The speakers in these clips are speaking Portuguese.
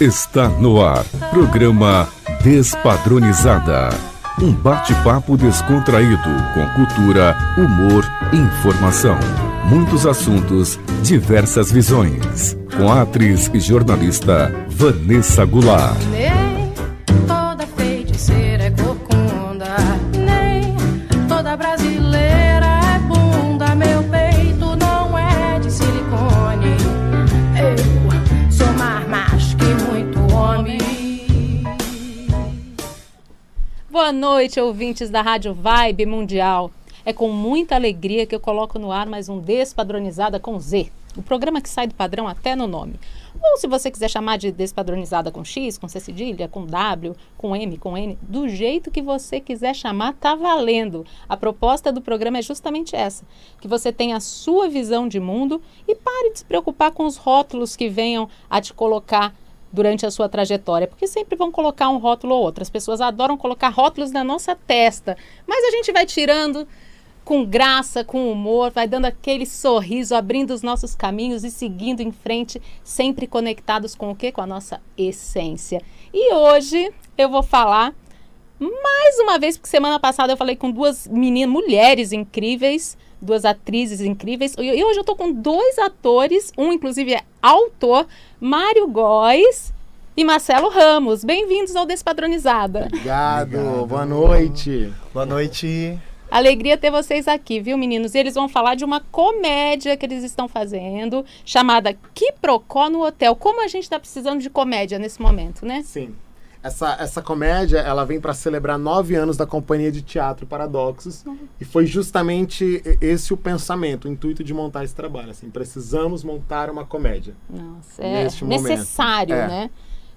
Está no ar. Programa Despadronizada. Um bate-papo descontraído com cultura, humor informação. Muitos assuntos, diversas visões. Com a atriz e jornalista Vanessa Goulart. Boa noite, ouvintes da Rádio Vibe Mundial. É com muita alegria que eu coloco no ar mais um Despadronizada com Z, o programa que sai do padrão até no nome. Ou se você quiser chamar de Despadronizada com X, com C cedilha, com W, com M, com N, do jeito que você quiser chamar, tá valendo. A proposta do programa é justamente essa: que você tenha a sua visão de mundo e pare de se preocupar com os rótulos que venham a te colocar durante a sua trajetória, porque sempre vão colocar um rótulo ou outro. As pessoas adoram colocar rótulos na nossa testa, mas a gente vai tirando com graça, com humor, vai dando aquele sorriso, abrindo os nossos caminhos e seguindo em frente, sempre conectados com o que? Com a nossa essência. E hoje eu vou falar mais uma vez, porque semana passada eu falei com duas meninas, mulheres incríveis, duas atrizes incríveis. E hoje eu tô com dois atores, um inclusive é autor, Mário Góes e Marcelo Ramos. Bem-vindos ao Despadronizada. Obrigado. Obrigado. Boa noite. Boa noite. Alegria ter vocês aqui, viu, meninos? E eles vão falar de uma comédia que eles estão fazendo, chamada Quiprocó no Hotel. Como a gente está precisando de comédia nesse momento, né? Sim. Essa, essa comédia, ela vem para celebrar nove anos da Companhia de Teatro Paradoxos. Uhum. E foi justamente esse o pensamento, o intuito de montar esse trabalho. Assim, precisamos montar uma comédia. Nossa, é necessário, é. né?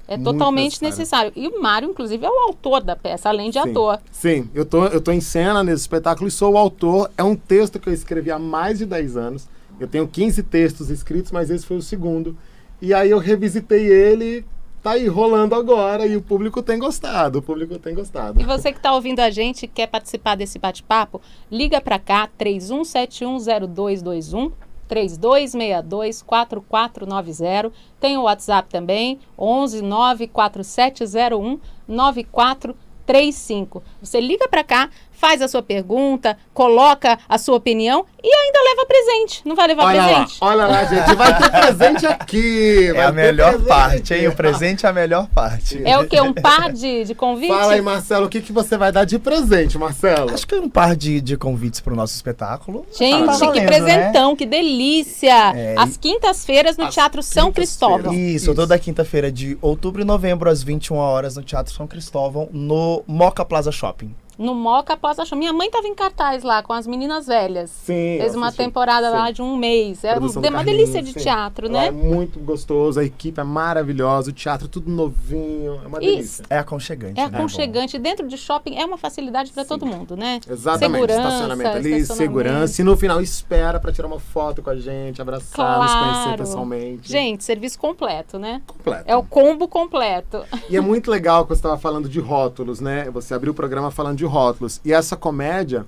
É totalmente necessário. necessário. E o Mário, inclusive, é o autor da peça, além de Sim. ator. Sim, eu tô, eu tô em cena nesse espetáculo e sou o autor. É um texto que eu escrevi há mais de 10 anos. Eu tenho 15 textos escritos, mas esse foi o segundo. E aí eu revisitei ele tá aí rolando agora e o público tem gostado, o público tem gostado. E você que está ouvindo a gente quer participar desse bate-papo, liga para cá 31710221 3262-4490. Tem o WhatsApp também, 11 94701 9435. Você liga para cá, faz a sua pergunta, coloca a sua opinião e ainda leva presente. Não vai levar olha presente? Lá, olha lá, gente, vai ter presente aqui. É a melhor parte, hein? O presente é a melhor parte. É o quê? Um par de, de convites? Fala aí, Marcelo, o que, que você vai dar de presente, Marcelo? Acho que é um par de, de convites para o nosso espetáculo. Gente, tá valendo, que presentão, né? que delícia! É, às quintas-feiras no Teatro São Cristóvão. Isso, Isso, toda quinta-feira de outubro e novembro, às 21 horas, no Teatro São Cristóvão, no Moca Plaza Shopping no Moca Plaza Show. Minha mãe estava em cartaz lá com as meninas velhas. Sim. Fez uma temporada sim. lá de um mês. É uma, uma delícia de sim. teatro, né? é muito gostoso, a equipe é maravilhosa, o teatro tudo novinho, é uma delícia. É aconchegante. É né? aconchegante. Né? Dentro de shopping é uma facilidade para todo mundo, né? Exatamente. Segurança, estacionamento ali, estacionamento. segurança. E no final espera para tirar uma foto com a gente, abraçar, claro. nos conhecer pessoalmente. Gente, serviço completo, né? Completo. É o combo completo. E é muito legal que você estava falando de rótulos, né? Você abriu o programa falando de rótulos. E essa comédia,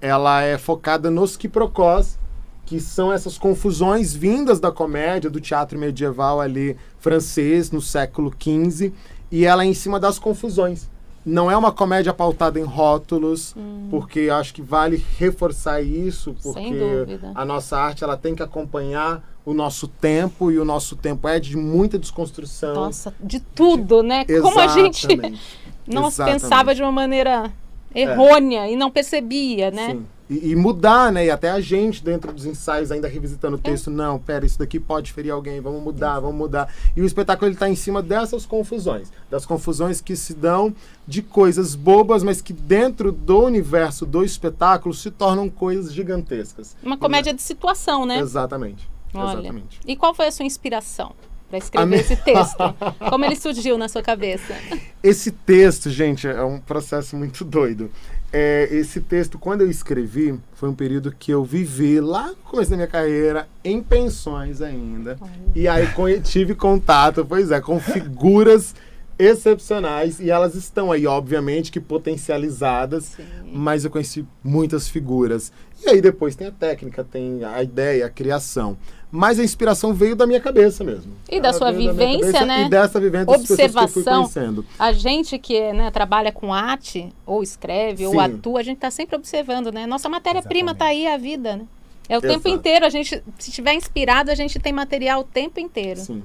ela é focada nos quiprocós, que são essas confusões vindas da comédia, do teatro medieval ali francês, no século XV, e ela é em cima das confusões. Não é uma comédia pautada em rótulos, hum. porque acho que vale reforçar isso, porque a nossa arte ela tem que acompanhar o nosso tempo e o nosso tempo é de muita desconstrução. Nossa, de tudo, de... né? Como a gente não pensava de uma maneira errônea é. e não percebia, né? Sim. E, e, mudar, né? E até a gente, dentro dos ensaios, ainda revisitando o é. texto, é. não, pera, isso daqui pode ferir alguém, vamos mudar, vamos mudar. E o espetáculo ele está em cima dessas confusões, das confusões que se dão de coisas bobas, mas que dentro do universo do espetáculo se tornam coisas gigantescas. Uma comédia de situação, né? Exatamente. Olha. Exatamente. E qual foi a sua inspiração? Para escrever minha- esse texto? Como ele surgiu na sua cabeça? Esse texto, gente, é um processo muito doido. É, esse texto, quando eu escrevi, foi um período que eu vivi lá no começo da minha carreira, em pensões ainda. E aí tive contato, pois é, com figuras excepcionais. E elas estão aí, obviamente, que potencializadas. Sim. Mas eu conheci muitas figuras. E aí depois tem a técnica, tem a ideia, a criação. Mas a inspiração veio da minha cabeça mesmo. E da Ela sua vivência, cabeça né? E dessa vivência das pessoas que eu fui Observação. A gente que né, trabalha com arte, ou escreve, ou Sim. atua, a gente está sempre observando, né? Nossa matéria-prima está aí, a vida, né? É o tempo Exato. inteiro, a gente, se estiver inspirado, a gente tem material o tempo inteiro. Sim.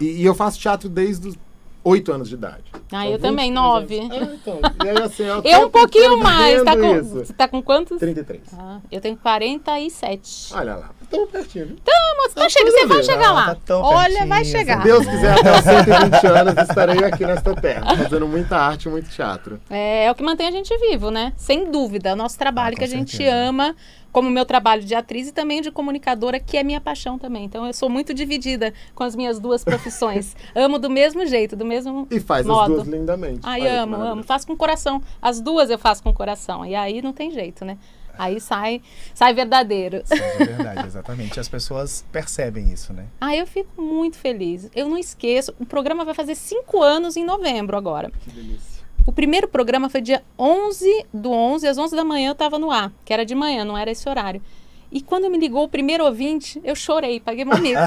E, e eu faço teatro desde os oito anos de idade. Ah, São eu também, 23 nove. anos. Ah, então. E aí, assim, eu, Eu um pouquinho mais, tá com, isso. você tá com quantos? 33. Ah, eu tenho 47. Olha lá. Estamos pertinho. viu? Mas tá chega, você vai chegar lá. tá tão Olha, pertinho, vai chegar. Se Deus quiser, até os 120 anos estarei aqui nesta terra, fazendo muita arte, muito teatro. É, é o que mantém a gente vivo, né? Sem dúvida. É o nosso trabalho Ah, que a com gente certeza. ama, como meu trabalho de atriz e também de comunicadora, que é minha paixão também. Então eu sou muito dividida com as minhas duas profissões. amo do mesmo jeito, do mesmo E faz modo. as duas lindamente. Ai, amo, amo. Faço com coração. As duas eu faço com coração. E aí não tem jeito, né? Aí sai, sai verdadeiro. De verdade, exatamente. As pessoas percebem isso, né? Ah, eu fico muito feliz. Eu não esqueço. O programa vai fazer cinco anos em novembro agora. Que delícia. O primeiro programa foi dia 11 do 11, às 11 da manhã eu estava no ar, que era de manhã, não era esse horário. E quando me ligou o primeiro ouvinte, eu chorei, paguei bonito. Eu,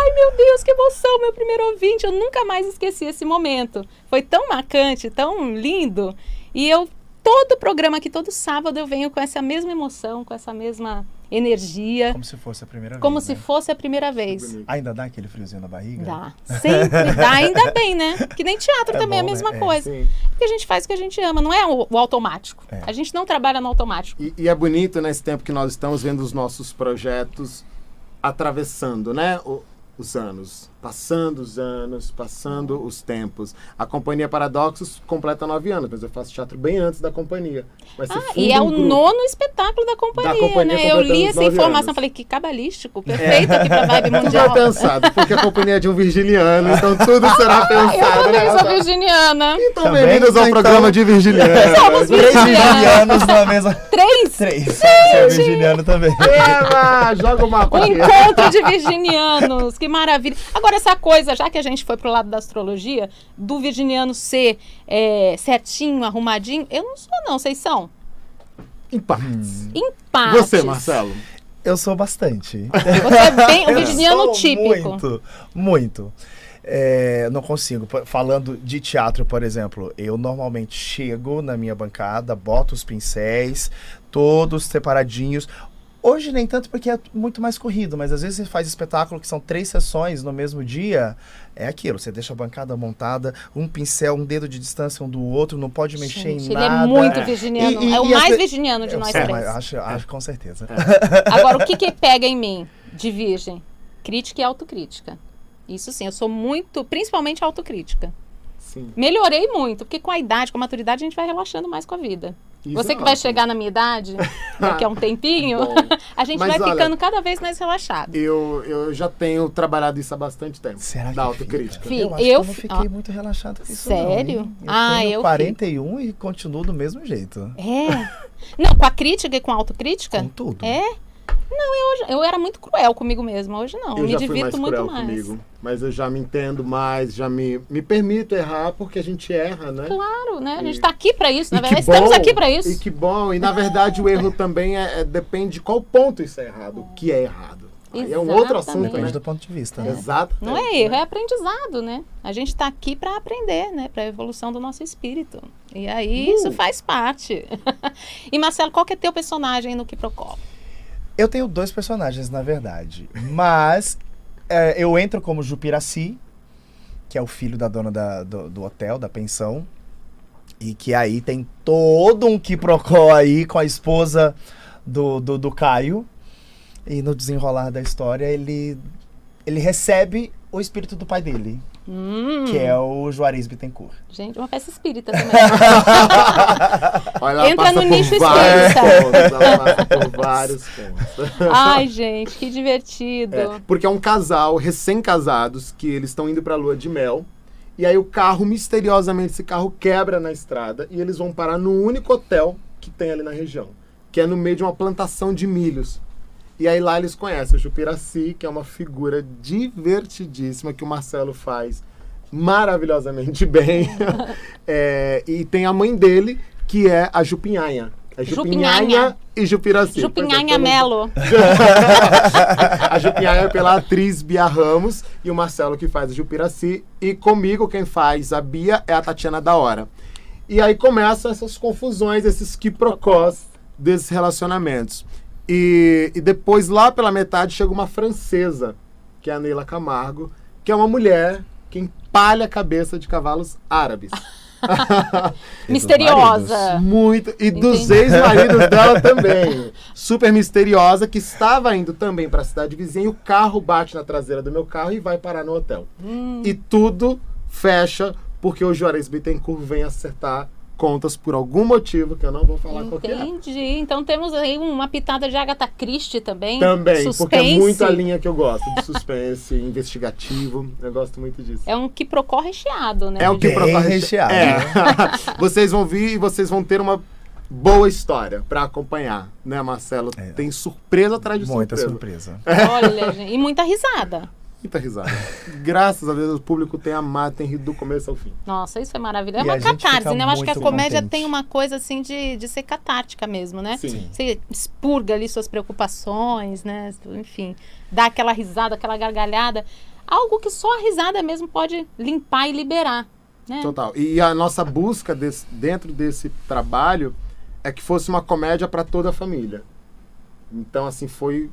Ai, meu Deus, que emoção, meu primeiro ouvinte. Eu nunca mais esqueci esse momento. Foi tão marcante, tão lindo. E eu, todo programa aqui, todo sábado, eu venho com essa mesma emoção, com essa mesma energia, Como se fosse a primeira como vez. se né? fosse a primeira vez. Ainda dá aquele friozinho na barriga? Dá. Sempre dá, ainda bem, né? Que nem teatro É também é a bom, né? mesma É, coisa. Sim. Porque a gente faz o que a gente ama, não é o, o automático. É. A gente não trabalha no automático. E, e é bonito nesse tempo que nós estamos vendo os nossos projetos atravessando, né? o- os anos. Passando os anos, passando os tempos. A Companhia Paradoxos completa nove anos, mas eu faço teatro bem antes da companhia. Ah, e é um o grupo. nono espetáculo da companhia, companhia né? Eu li essa informação, anos. falei que cabalístico, perfeito aqui pra vibe Tudo é mundial. pensado, porque a companhia é de um virginiano, então tudo será Eu pensado. também né? sou virginiana. Então, bem-vindos ao então- programa de virginiano. Somos Três virginianos. virginianos na mesma. Três! Três. Você é virginiano também. Eva, joga o mapa Um aqui. encontro de virginianos, que maravilha. Agora, essa coisa, já que a gente foi pro lado da astrologia, do virginiano ser é, certinho, arrumadinho, eu não sou, não. Vocês são? Empates. Empates. Você, Marcelo. Eu sou bastante. Você é bem o Eu virginiano sou típico. Muito, muito. É, não consigo. Falando de teatro, por exemplo, eu normalmente chego na minha bancada, boto os pincéis, todos separadinhos. Hoje nem tanto porque é muito mais corrido, mas às vezes você faz espetáculo que são três sessões no mesmo dia. É aquilo, você deixa a bancada montada, um pincel, um dedo de distância um do outro, não pode mexer Gente, em ele nada. é muito É. virginiano. E- e- é o e as mais pe- virginiano de Eu nós sei, três. acho, acho com certeza. Agora, o que que pega em mim de virgem? Crítica e autocrítica. Isso sim, eu sou muito, principalmente autocrítica. Sim. Melhorei muito, porque com a idade, com a maturidade, a gente vai relaxando mais com a vida. Isso Você é que vai chegar na minha idade, daqui a um tempinho, Bom, a gente Mas vai olha- ficando cada vez mais relaxado. eu, eu já tenho trabalhado isso há bastante tempo. Será que da autocrítica. fica? Fi- Eu acho eu que eu não fi- fiquei ó. muito relaxado com isso Sério? não? Eu Ah, tenho eu 41 e continuo do mesmo jeito. É. Não, com a crítica e com a autocrítica? Com tudo. É? Não, eu, eu era muito cruel comigo mesma. Hoje não. eu me já fui divirto mais muito cruel mais. comigo. Mas eu já me entendo mais, já me, me permito errar, porque a gente erra, né? Claro, né? A gente E- tá aqui pra isso, na E verdade. Estamos bom, aqui pra isso. E que bom. E na verdade o erro também é, é- depende de qual ponto isso é errado, o que é errado. Aí é um outro assunto, Exatamente. Depende né? do ponto de vista, né? Exato. Não é erro, é aprendizado, né? A gente tá aqui pra aprender, né? Pra evolução do nosso espírito. E aí Uh. isso faz parte. e Marcelo, qual que é teu personagem no Quiprocó? Eu tenho dois personagens, na verdade. Mas é, eu entro como Jupiraci, que é o filho da dona da- do, do hotel, da pensão. E que aí tem todo um quiprocó aí com a esposa do, do, do Caio. E no desenrolar da história, ele, ele recebe o espírito do pai dele. Hum, que é o Juarez Bittencourt. Gente, uma peça espírita também. Olha, Entra no nicho vários espírita. pontos, ela passa por vários pontos. Ai, gente, que divertido. É, porque é um casal recém-casados que eles estão indo pra lua de mel. E aí o carro, misteriosamente, esse carro quebra na estrada e eles vão parar no único hotel que tem ali na região, que é no meio de uma plantação de milhos. E aí lá eles conhecem o Jupiraci, que é uma figura divertidíssima que o Marcelo faz maravilhosamente bem. É, e tem a mãe dele, que é a Jupinhanha. É Jupinhanha, Jupinhanha. e Jupiraci. Jupinhanha porque Melo. a Jupinhanha é pela atriz Bia Ramos e o Marcelo que faz a Jupiraci. E comigo quem faz a Bia é a Tatiana da Hora. E aí começam essas confusões, esses quiprocós desses relacionamentos. E, e depois, lá pela metade, chega uma francesa, que é a Neila Camargo, que é uma mulher que empalha a cabeça de cavalos árabes. Misteriosa. Muito. E dos Entendi. ex-maridos dela também. Super misteriosa, que estava indo também para a cidade vizinha. E o carro bate na traseira do meu carro e vai parar no hotel. Hum. E tudo fecha porque o Juarez Bittencourt vem acertar contas por algum motivo que eu não vou falar qual que é. Entendi. Então temos aí uma pitada de Agatha Christie também. Também, Suspense. porque é muito a linha que eu gosto, de suspense, investigativo. Eu gosto muito disso. É um que procor recheado, né? É o que Bem procorre- recheado, É. vocês vão vir e vocês vão ter uma boa história pra acompanhar, né, Marcelo? É. Tem surpresa atrás de Muita surpresa. surpresa. Olha, gente. E muita risada. Muita risada. Graças a Deus o público tem amado, tem rido do começo ao fim. Nossa, isso é maravilhoso. É uma catarse, né? Eu acho que a comédia contente. tem uma coisa assim de, de ser catártica mesmo, né? Sim. Você expurga ali suas preocupações, né? Enfim, dá aquela risada, aquela gargalhada. Algo que só a risada mesmo pode limpar e liberar. Né? Total. E a nossa busca desse- dentro desse trabalho é que fosse uma comédia para toda a família. Então, assim, foi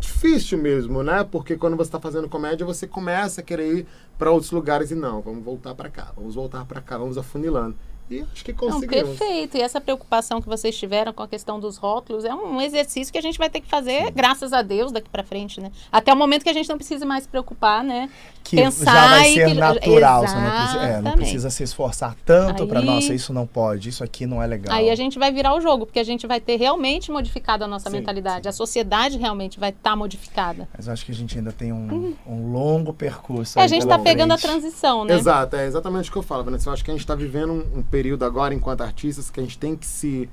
difícil mesmo, né? Porque quando você está fazendo comédia, você começa a querer ir para outros lugares e não, vamos voltar para cá, vamos voltar para cá, vamos afunilando. E acho que Não, conseguimos. perfeito. E essa preocupação que vocês tiveram com a questão dos rótulos é um exercício que a gente vai ter que fazer, graças a Deus, daqui pra frente, né? Até o momento que a gente não precise mais se preocupar, né? Que Pensar já vai ser que- natural. Você não precisa, é, não precisa se esforçar tanto pra Aí- nossa, isso não pode, isso aqui não é legal. Aí a gente vai virar o jogo, porque a gente vai ter realmente modificado a nossa Sim, mentalidade. A sociedade realmente vai estar modificada. Mas eu acho que a gente ainda tem um, um longo percurso. É, a gente pela tá pegando a transição, né? Exato, é exatamente o que eu falo, Vanessa. Eu acho que a gente está vivendo um, um período agora, enquanto artistas, que a gente tem que se,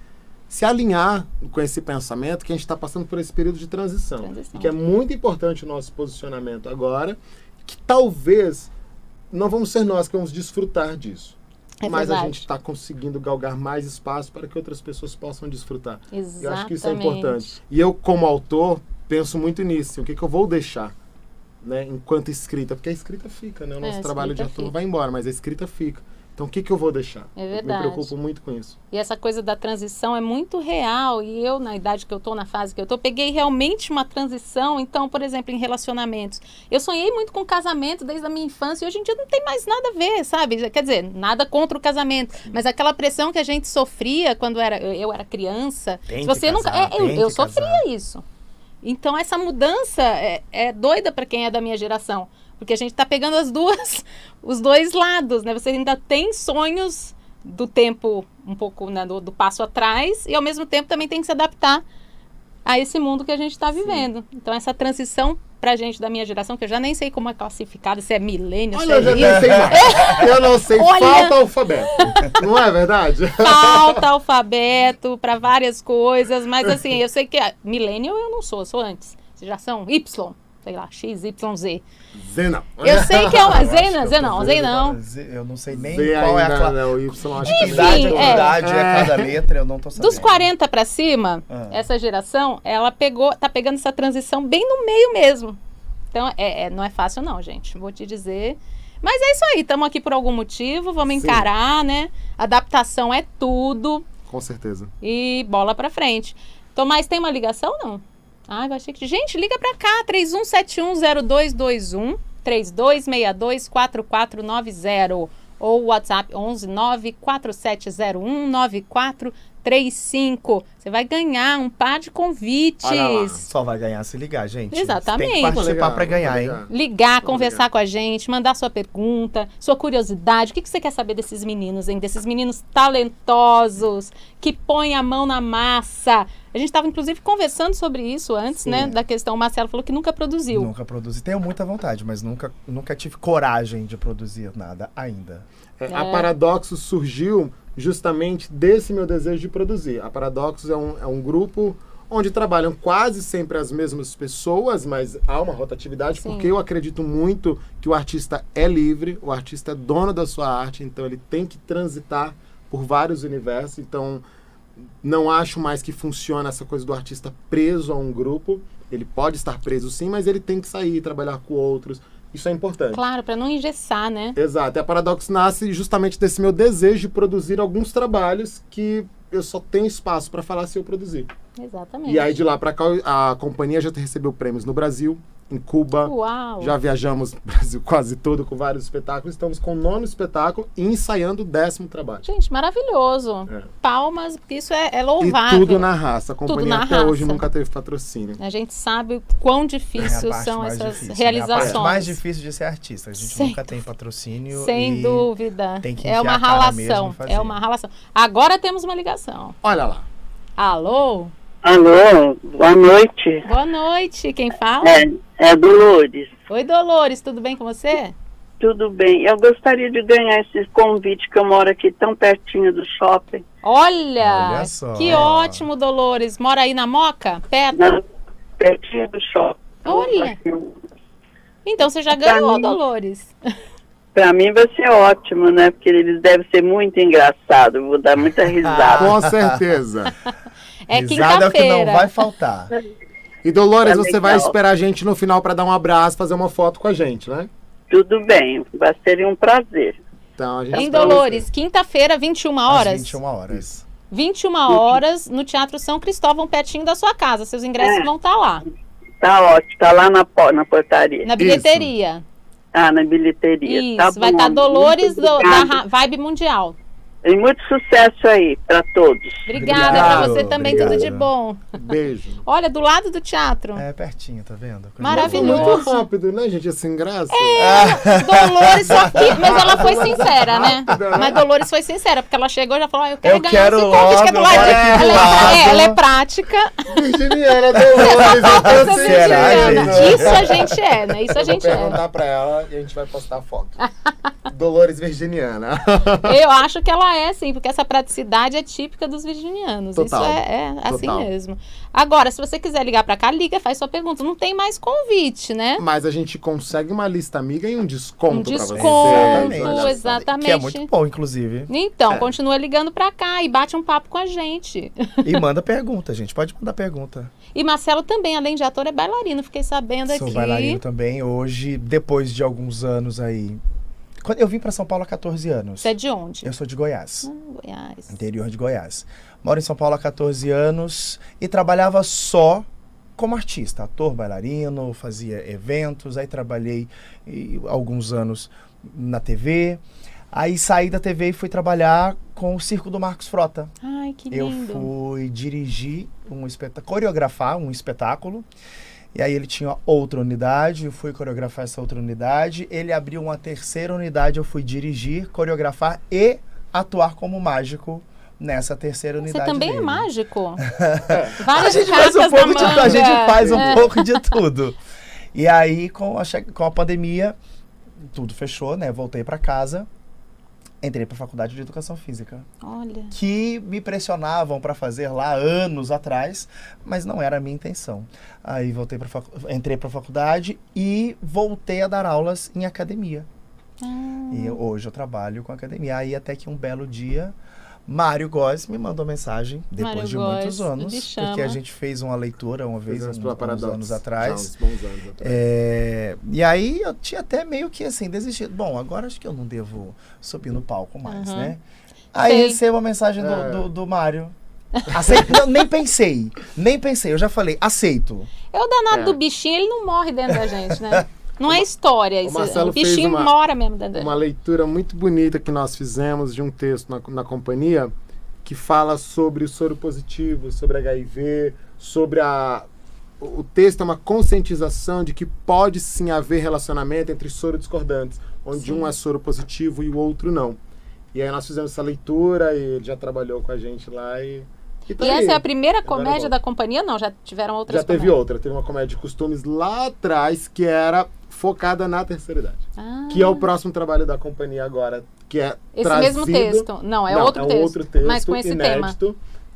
se alinhar com esse pensamento, que a gente está passando por esse período de transição. Transição. E que é muito importante o nosso posicionamento agora, que talvez não vamos ser nós que vamos desfrutar disso. É mas a verdade. gente está conseguindo galgar mais espaço para que outras pessoas possam desfrutar. Exatamente. Eu acho que isso é importante. E eu, como autor, penso muito nisso. O que, que eu vou deixar, né, enquanto escrita? Porque a escrita fica, né? O É, nosso a trabalho de ator fica. vai embora, mas a escrita fica. Então, o que, que eu vou deixar? É Eu verdade. me preocupo muito com isso. E essa coisa da transição é muito real. E eu, na idade que eu tô, na fase que eu tô, peguei realmente uma transição. Então, por exemplo, em relacionamentos. Eu sonhei muito com casamento desde a minha infância e hoje em dia não tem mais nada a ver, sabe? Quer dizer, nada contra o casamento. Mas aquela pressão que a gente sofria quando era, eu, eu era criança. Tem se você nunca. é, eu eu sofria isso. Então, essa mudança é, é doida para quem é da minha geração. Porque a gente tá pegando as duas, os dois lados, né? Você ainda tem sonhos do tempo um pouco né, do, do passo atrás e ao mesmo tempo também tem que se adaptar a esse mundo que a gente está vivendo. Então essa transição pra gente da minha geração, que eu já nem sei como é classificada, se é milênio, se é eu já nem sei mais. Eu não sei, Olha. falta alfabeto. Não é verdade? falta alfabeto para várias coisas, mas assim, eu sei que a- milênio eu não sou, eu sou antes. Vocês já são Y, sei lá, X, Y, Z. Z não. Eu sei que é uma Eu Z, não, eu não, não. Não sei nem Z qual é a ainda, classe. né, o Y, acho que Que Enfim, idade, é. idade é. É. cada letra, eu não tô sabendo. Dos 40 para cima, Ah. essa geração, ela pegou, tá pegando essa transição bem no meio mesmo. Então, é, é- não é fácil não, gente. Vou te dizer. Mas é isso aí, estamos aqui por algum motivo, vamos Sim. encarar, né? Adaptação é tudo Com certeza. e bola pra frente. Tomás, tem uma ligação não? Ah, eu achei que... Gente, liga pra cá, 31710221, 32624490 ou WhatsApp 11 94701 9434 35. Você vai ganhar um par de convites. Só vai ganhar se ligar, gente. Exatamente. Tem que participar pra ganhar, hein? Ligar, conversar legal. com a gente, mandar sua pergunta, sua curiosidade. O que, que você quer saber desses meninos, hein? Desses meninos talentosos, que põem a mão na massa. A gente estava, inclusive, conversando sobre isso antes, Sim. né? Da questão, o Marcelo falou que nunca produziu. Nunca produzi. Tenho muita vontade, mas nunca, nunca tive coragem de produzir nada ainda. É, A Paradoxos surgiu justamente desse meu desejo de produzir. A Paradoxos é um, é um grupo onde trabalham quase sempre as mesmas pessoas, mas há uma rotatividade, Sim. porque eu acredito muito que o artista é livre, o artista é dono da sua arte, então ele tem que transitar por vários universos. Então, não acho mais que funciona essa coisa do artista preso a um grupo. Ele pode estar preso sim, mas ele tem que sair, trabalhar com outros. Isso é importante. Claro, para não engessar, né? Exato. E a Paradox nasce justamente desse meu desejo de produzir alguns trabalhos que eu só tenho espaço para falar se eu produzir. Exatamente. E aí de lá para cá a companhia já recebeu prêmios no Brasil, em Cuba. Uau! Já viajamos Brasil quase todo com vários espetáculos. Estamos com o nono espetáculo e ensaiando o décimo trabalho. Gente, maravilhoso. É. Palmas, porque isso é, é E louvável. tudo na raça. A companhia até raça. hoje nunca teve patrocínio. A gente sabe o quão É a difícil parte são essas difícil, né? A realizações. parte mais difícil de ser artista. A gente Sem nunca tem patrocínio. Sem e dúvida. tem que é uma a ralação. e. É uma ralação. Agora temos uma ligação. Olha lá. Alô? Alô, boa noite. Boa noite. Quem fala? É, é Dolores. Oi, Dolores. Tudo bem com você? Tudo bem? Eu gostaria de ganhar esse convite que eu moro aqui tão pertinho do shopping. Olha, Olha só. que ótimo, Dolores. Mora aí na Moca? Perto? Na, pertinho do shopping. Olha. Então você já Pra ganhou, mim- Dolores. Pra mim vai ser ótimo, né? Porque eles devem ser muito engraçados. Vou dar muita risada. Com certeza. É Risada é o que não vai faltar. E Dolores, Tá você vai esperar a gente no final para dar um abraço, fazer uma foto com a gente, né? Tudo bem, vai ser um prazer. Então a gente Em Dolores, quinta-feira, 21 Às horas. 21 horas. 21 horas no Teatro São Cristóvão, pertinho da sua casa. Seus ingressos É. vão estar lá, Tá ótimo, tá lá na, na portaria. na bilheteria. Ah, na bilheteria. Isso, tá vai estar Dolores Muito do- da Vibe Mundial. E muito sucesso aí pra todos. Obrigada pra você também, obrigado. tudo de bom. Beijo. Olha, do lado do teatro. É pertinho, tá vendo? Coisa Maravilhoso. Muito rápido, né, gente? Assim, graça. Dolores só que. Mas ela foi sincera, né? Né? Mas Dolores foi sincera, porque ela chegou e já falou: ah, eu quero Eu ganhar quero esse convite que é do lado. aqui Ela, é, é, ela é prática. Virginiana Dolores, eu Será, gente? Isso a gente é, né? Isso a Eu vou gente é. perguntar pra ela e a gente vai postar a foto. Dolores Virginiana. Eu acho que ela é, sim, porque essa praticidade é típica dos virginianos. Total. Isso é, é assim Total. mesmo. Agora, se você quiser ligar pra cá, liga, faz sua pergunta. Não tem mais convite, né? Mas a gente consegue uma lista amiga e um desconto Um pra você. desconto, só. exatamente. Que é muito bom, inclusive. Então, É. continua ligando pra cá e bate um papo com a gente. E manda pergunta, gente. Pode mandar pergunta. E Marcelo também, além de ator, é bailarino. Fiquei sabendo Sou aqui. bailarino também. Hoje, depois de alguns anos aí. Quando eu vim pra São Paulo há 14 anos. Você é de onde? Eu sou de Goiás. Ah, Goiás. interior de Goiás. Moro em São Paulo há 14 anos e trabalhava só como artista, ator, bailarino, fazia eventos, aí trabalhei e, alguns anos na TV. Aí saí da TV e fui trabalhar com o Circo do Marcos Frota. Ai, que Eu lindo. fui dirigir um espetáculo, coreografar um espetáculo. E aí ele tinha outra unidade, eu fui coreografar essa outra unidade. Ele abriu uma terceira unidade, eu fui dirigir, coreografar e atuar como mágico nessa terceira Você unidade. também é dele. mágico? A Várias gente faz um pouco de manga. a gente faz um É. pouco de tudo. E aí, com a, com a pandemia, tudo fechou, né? Voltei pra casa. Entrei pra faculdade de educação física Olha. que me pressionavam para fazer lá anos atrás, mas não era a minha intenção. Aí voltei para entrei para faculdade e voltei a dar aulas em academia. Ah, E hoje eu trabalho com academia. Aí até que um belo dia Mário Góes me mandou mensagem depois Mário de Góes muitos anos, porque a gente fez uma leitura uma vez uns Paradox, anos já atrás. uns bons anos atrás. É, e aí eu tinha até meio que assim, desistido. Bom, agora acho que eu não devo subir no palco mais, Uhum. né? Aí Sei. recebo a mensagem do, É. do, do Mário. Aceito, não, nem pensei, nem pensei. Eu já falei, aceito. É o danado É. do bichinho, ele não morre dentro da gente, né? Não é história isso. Marcelo O bichinho uma- mora mesmo dentro Uma leitura muito bonita que nós fizemos de um texto na, na companhia que fala sobre o soro positivo, sobre HIV, sobre a. O o texto é uma conscientização de que pode sim haver relacionamento entre soro discordantes, onde Sim. um é soro positivo e o outro não. E aí nós fizemos essa leitura e ele já trabalhou com a gente lá e. E, tá E essa é a primeira comédia da companhia? Não, já tiveram outras Já teve comédias. outra, teve uma comédia de costumes lá atrás que era focada na terceira idade. Ah, Que é o próximo trabalho da companhia agora, que é Esse trazido... mesmo texto. Não, é Não, outro é um texto. outro texto mas com esse tema.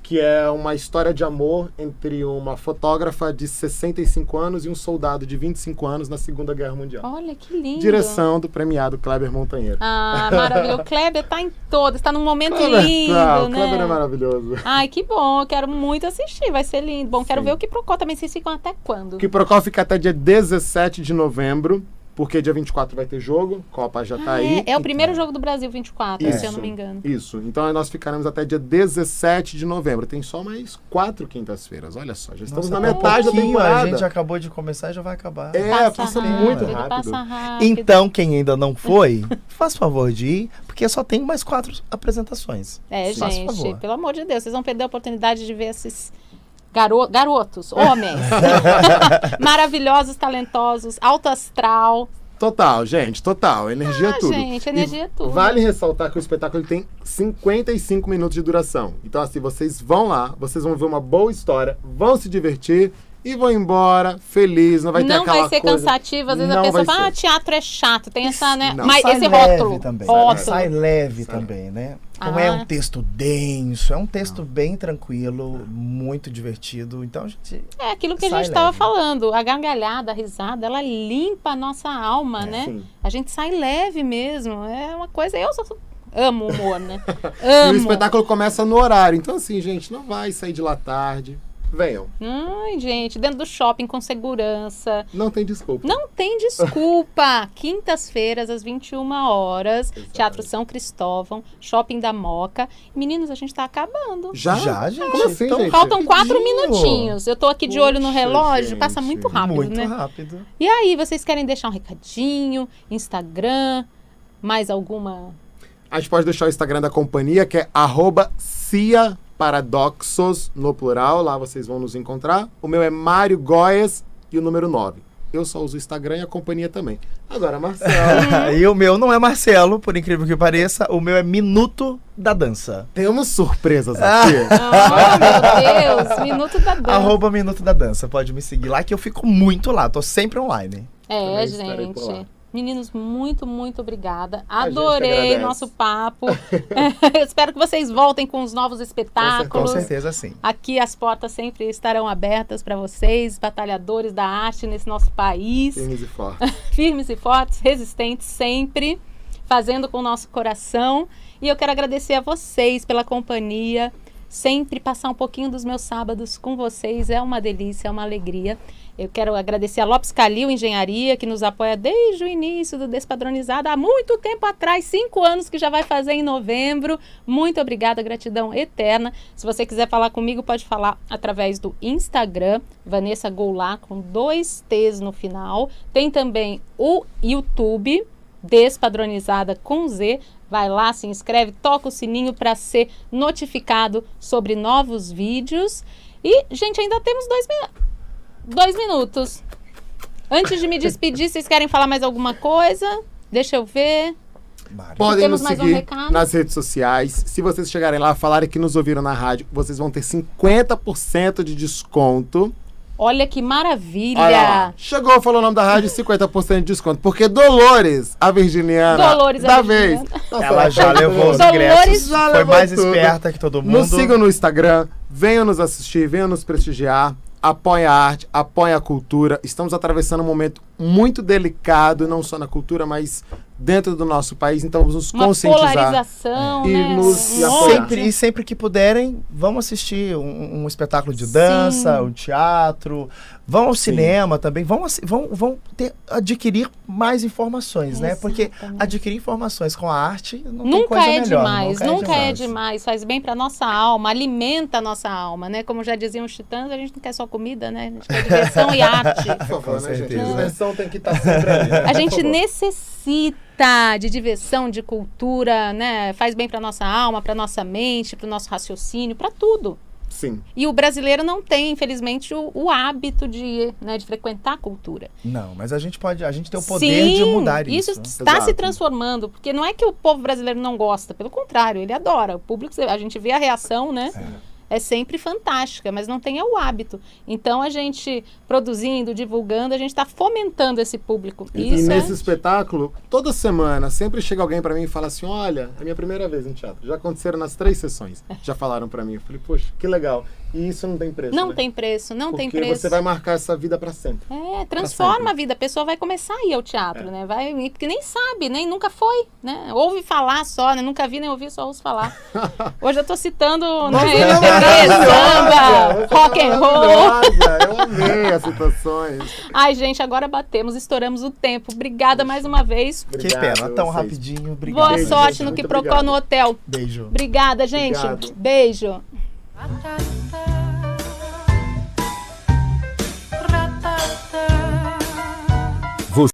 Que é uma história de amor entre uma fotógrafa de 65 anos e um soldado de 25 anos na Segunda Guerra Mundial. Olha que lindo. Direção do premiado Kleber Montanheiro. Ah, maravilhoso. O Kleber tá em todas, está num momento Kleber, lindo, tá, o né? Kleber é maravilhoso. Ai, que bom. Quero muito assistir. Vai ser lindo. Bom, quero Sim. ver o que Procó também. Vocês ficam até quando? O que Procol fica até dia 17 de novembro, porque dia 24 vai ter jogo, Copa já tá Ah, aí. é, é o primeiro jogo do Brasil 24, se eu Isso. não me engano. Isso. Então nós ficaremos até dia 17 de novembro. Tem só mais quatro quintas-feiras. Olha só, já estamos Nossa, na tá metade da temporada. A gente acabou de começar e já vai acabar. É, passa muito rápido. Passa rápido. Então, quem ainda não foi, faz favor de ir, porque só tem mais quatro apresentações. É, Faz gente, favor. pelo amor de Deus, vocês vão perder a oportunidade de ver esses garo garotos, homens, maravilhosos, talentosos, alto astral. Total, gente, total. Energia Ah, tudo. gente, E energia é tudo. Vale ressaltar que o espetáculo tem 55 minutos de duração. Então, assim, vocês vão lá, vocês vão ver uma boa história, vão se divertir e vão embora feliz. Não vai ter não aquela vai ser coisa... cansativo, às vezes a Não pessoa vai fala, ah, teatro é chato, tem essa, né? Não. Mas Sai esse leve rótulo. também. rótulo. Sai leve Sai também, né? Não é Ah. um texto denso, é um texto bem tranquilo, muito divertido. Então, a gente. É aquilo que a gente estava falando, a gargalhada, a risada, ela limpa a nossa alma, É, né? sim. A gente sai leve mesmo, é uma coisa, eu sou, amo humor, né? E o amo. espetáculo começa no horário. Então, assim, gente, não vai sair de lá tarde. Venham. Ai, gente, dentro do shopping com segurança. Não tem desculpa. Não tem desculpa. Quintas-feiras, às 21 horas, Teatro São Cristóvão, Shopping da Moca. Meninos, a gente tá acabando. Já? Já, gente. Como assim, Então, gente? Faltam quatro minutinhos. Eu tô aqui de olho no relógio, gente. passa muito rápido, muito né? rápido. E aí, vocês querem deixar um recadinho? Instagram? Mais alguma? A gente pode deixar o Instagram da companhia, que é arroba Cia Paradoxos, no plural. Lá vocês vão nos encontrar. O meu é Mário Goias e o número 9. Eu só uso o Instagram e a companhia também. Agora, Marcelo. e o meu não é Marcelo, por incrível que pareça. O meu é Minuto da Dança. temos surpresas aqui. Ah, meu Deus! Minuto da dança. Arroba Minuto da Dança. Pode me seguir lá que eu fico muito lá. Tô sempre online. É, Também gente. Meninos, muito, muito obrigada. Adorei nosso papo. Eu espero que vocês voltem com os novos Com espetáculos. certeza sim. Aqui as portas sempre estarão abertas para vocês, batalhadores da arte nesse nosso país. Firmes e fortes. firmes e fortes, resistentes sempre, fazendo com o nosso coração. E eu quero agradecer a vocês pela companhia. Sempre passar um pouquinho dos meus sábados com vocês é uma delícia, é uma alegria. Eu quero agradecer a Lopes Calil Engenharia, que nos apoia desde o início do Despadronizado, há muito tempo atrás, cinco anos que já vai fazer em novembro. Muito obrigada, gratidão eterna. Se você quiser falar comigo, pode falar através do Instagram, Vanessa Goulart, com dois T's no final. Tem também o YouTube, Despadronizada com Z. Vai lá, se inscreve, toca o sininho para ser notificado sobre novos vídeos. E, gente, ainda temos dois, mi- dois minutos. Antes de me despedir, vocês querem falar mais alguma coisa? Deixa eu ver. Podem Temos nos mais um seguir recado? nas redes sociais. Se vocês chegarem lá falarem que nos ouviram na rádio, vocês vão ter 50% de desconto. Olha que maravilha! Olha. Chegou, falou o nome da rádio, 50% de desconto. Porque Dolores, a virginiana, Dolores, a da virginiana. vez. Nossa, Ela já levou os ingressos. já Foi levou mais tudo. esperta que todo mundo. Nos sigam no Instagram, venham nos assistir, venham nos prestigiar. Apoia a arte, apoia a cultura. Estamos atravessando um momento muito delicado, não só na cultura, mas dentro do nosso país. Então vamos nos Uma conscientizar. polarização, E né? nos- e apoiar. Sempre, e sempre que puderem, vamos assistir um, um espetáculo de dança, Sim. um teatro. Vão ao cinema também, vão, vão, vão ter, adquirir mais informações, né? Porque adquirir informações com a arte não tem Nunca coisa é melhor. demais, nunca é demais. Faz bem pra nossa alma, alimenta a nossa alma, né? Como já diziam os titãs, a gente não quer só comida, né? A gente quer diversão e arte. Por favor, Com né, gente? A certeza. Diversão tem que estar sempre ali. né? A gente necessita de diversão, de cultura, né? Faz bem pra nossa alma, pra nossa mente, pro nosso raciocínio, pra tudo. Sim. E o brasileiro não tem, infelizmente, o, o hábito de, né, de frequentar a cultura. Não, mas a gente pode, a gente tem o poder de mudar isso. Isso está Exato. se transformando, porque não é que o povo brasileiro não gosta, pelo contrário, ele adora. O público, a gente vê a reação, né? É. sempre fantástica, mas não tem o hábito. Então a gente produzindo, divulgando, a gente está fomentando esse público. E, e nesse é... espetáculo, toda semana, sempre chega alguém pra mim e fala assim: Olha, é a minha primeira vez em teatro. Já aconteceram nas três sessões. Já falaram pra mim. Eu falei, poxa, que legal. E isso não tem preço. não né? tem preço, não Porque tem preço. você vai marcar essa vida pra sempre. É, transforma sempre. a vida. A pessoa vai começar a ir ao teatro, É. né? Vai, porque nem sabe, nem nunca foi, né? Ouve falar só, né? Nunca vi nem ouvi, só ouço falar. Hoje eu tô citando, né? MPB, samba, rock and roll. Eu amei as citações. Ai, gente, agora batemos, estouramos o tempo. Obrigada mais uma vez. Que Obrigado pena, a tão vocês. rapidinho. Obrigado. Boa Beijo, sorte gente. no que procura no hotel. Beijo. Obrigada, gente. Obrigado. Beijo. Ratata, ratata.